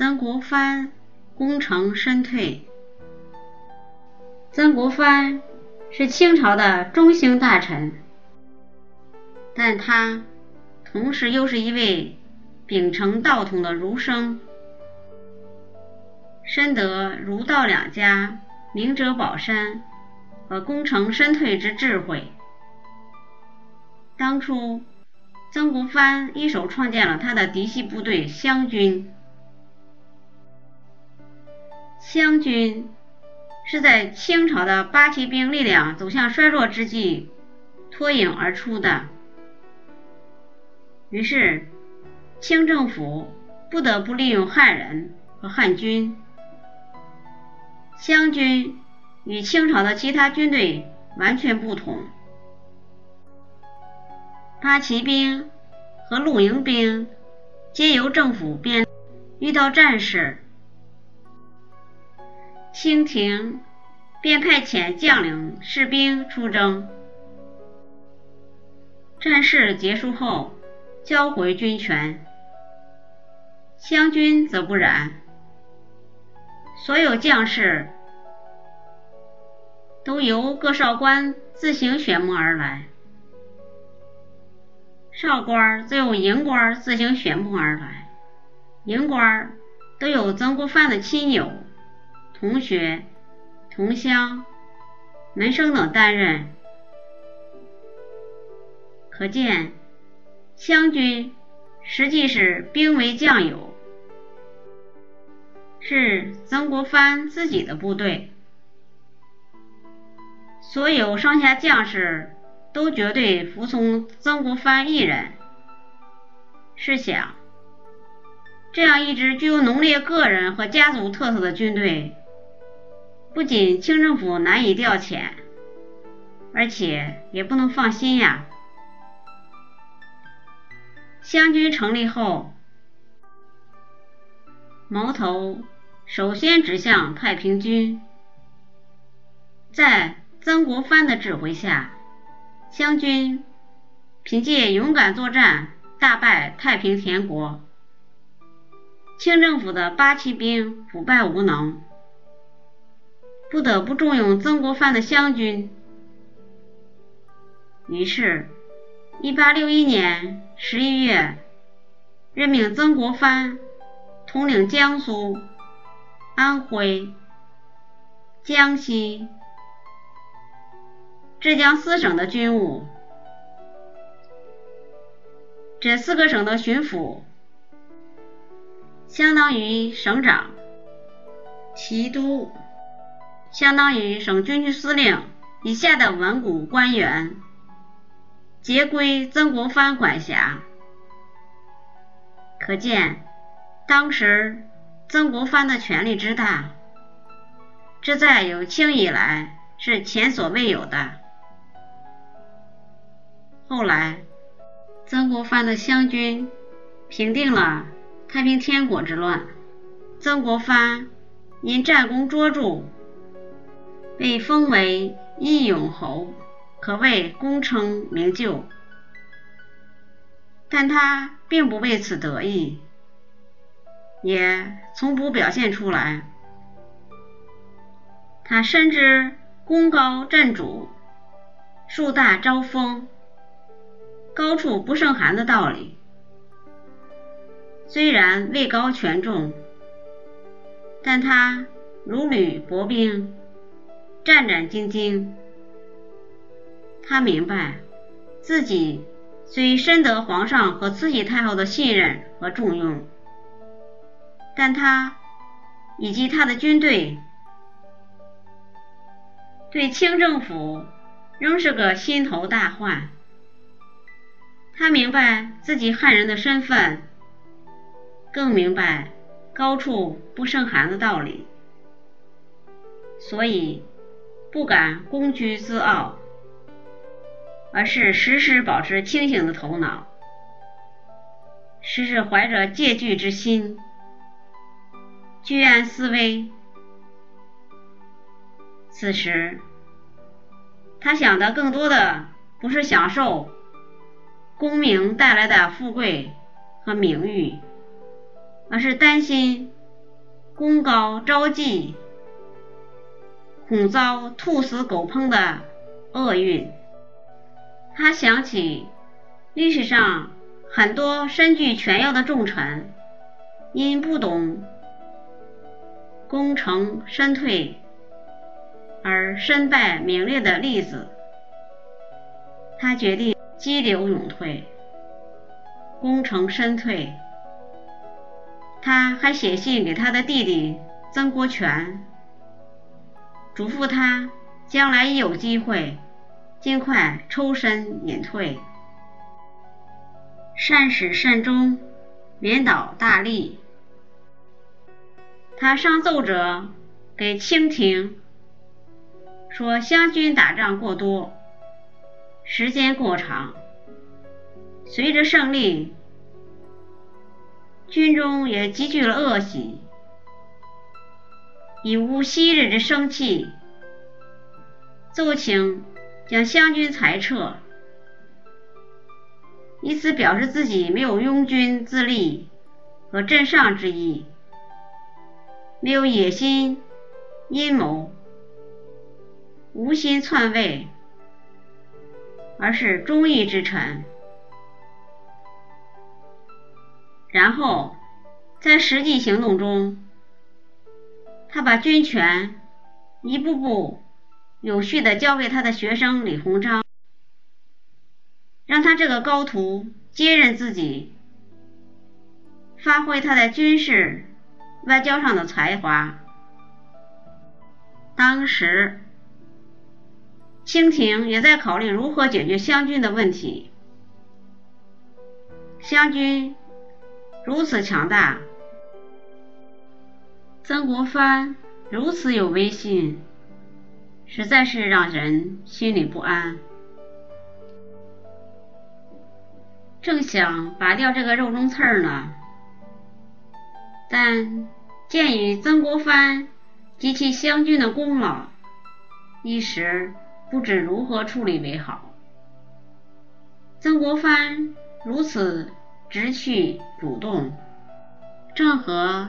曾国藩功成身退。曾国藩是清朝的中兴大臣，但他同时又是一位秉承道统的儒生，深得儒道两家明哲保身和功成身退之智慧。当初，曾国藩一手创建了他的嫡系部队湘军。湘军是在清朝的八旗兵力量走向衰弱之际脱颖而出的，于是清政府不得不利用汉人和汉军。湘军与清朝的其他军队完全不同，八旗兵和露营兵皆由政府编，遇到战事。清廷便派遣将领、士兵出征，战事结束后交回军权。湘军则不然，所有将士都由各少官自行选募而来，少官则由营官自行选募而来，营官都有曾国藩的亲友。同学、同乡、门生等担任，可见湘军实际是兵为将有，是曾国藩自己的部队，所有上下将士都绝对服从曾国藩一人。试想，这样一支具有浓烈个人和家族特色的军队。不仅清政府难以调遣，而且也不能放心呀。湘军成立后，矛头首先指向太平军。在曾国藩的指挥下，湘军凭借勇敢作战，大败太平天国。清政府的八旗兵腐败无能。不得不重用曾国藩的湘军，于是，1861年11月，任命曾国藩统领江苏、安徽、江西、浙江四省的军务。这四个省的巡抚，相当于省长、提督。相当于省军区司令以下的文武官员，皆归曾国藩管辖。可见当时曾国藩的权力之大，这在有清以来是前所未有的。后来，曾国藩的湘军平定了太平天国之乱，曾国藩因战功卓著。被封为义勇侯，可谓功成名就。但他并不为此得意，也从不表现出来。他深知功高震主、树大招风、高处不胜寒的道理。虽然位高权重，但他如履薄冰。战战兢兢，他明白自己虽深得皇上和慈禧太后的信任和重用，但他以及他的军队对清政府仍是个心头大患。他明白自己汉人的身份，更明白高处不胜寒的道理，所以。不敢功居自傲，而是时时保持清醒的头脑，时时怀着戒惧之心，居安思危。此时，他想的更多的不是享受功名带来的富贵和名誉，而是担心功高招忌，恐遭兔死狗烹的厄运。他想起历史上很多身具权要的重臣，因不懂功成身退而身败名裂的例子，他决定激流勇退，功成身退。他还写信给他的弟弟曾国荃，嘱咐他将来一有机会，尽快抽身隐退，善始善终，免倒大利。他上奏折给清廷，说湘军打仗过多，时间过长，随着胜利。军中也积聚了恶习，以无昔日之生气，奏请将湘军裁撤，以此表示自己没有拥军自立和镇上之意，没有野心、阴谋、无心篡位，而是忠义之臣。然后，在实际行动中，他把军权一步步有序的交给他的学生李鸿章，让他这个高徒接任自己，发挥他在军事、外交上的才华。当时，清廷也在考虑如何解决湘军的问题，湘军。如此强大，曾国藩如此有威信，实在是让人心里不安。正想拔掉这个肉中刺儿呢，但鉴于曾国藩及其湘军的功劳，一时不知如何处理为好。曾国藩如此。直去主动，正合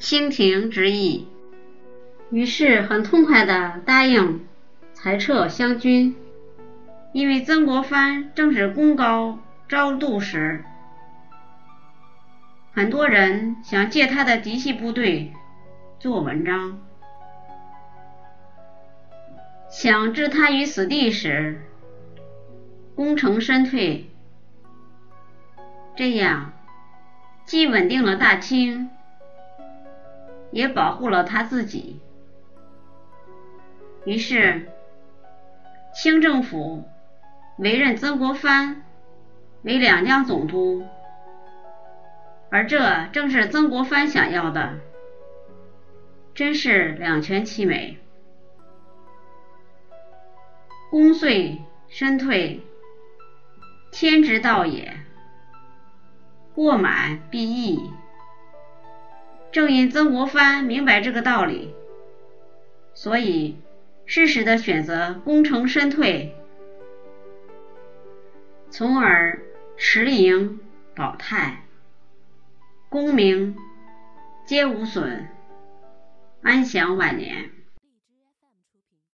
清廷之意，于是很痛快地答应裁撤湘军。因为曾国藩正是功高招妒时，很多人想借他的嫡系部队做文章，想置他于死地时，功成身退。这样，既稳定了大清，也保护了他自己。于是，清政府委任曾国藩为两江总督，而这正是曾国藩想要的，真是两全其美。功遂身退，天之道也。过满必溢。正因曾国藩明白这个道理，所以适时的选择功成身退，从而持盈保泰，功名皆无损，安享晚年。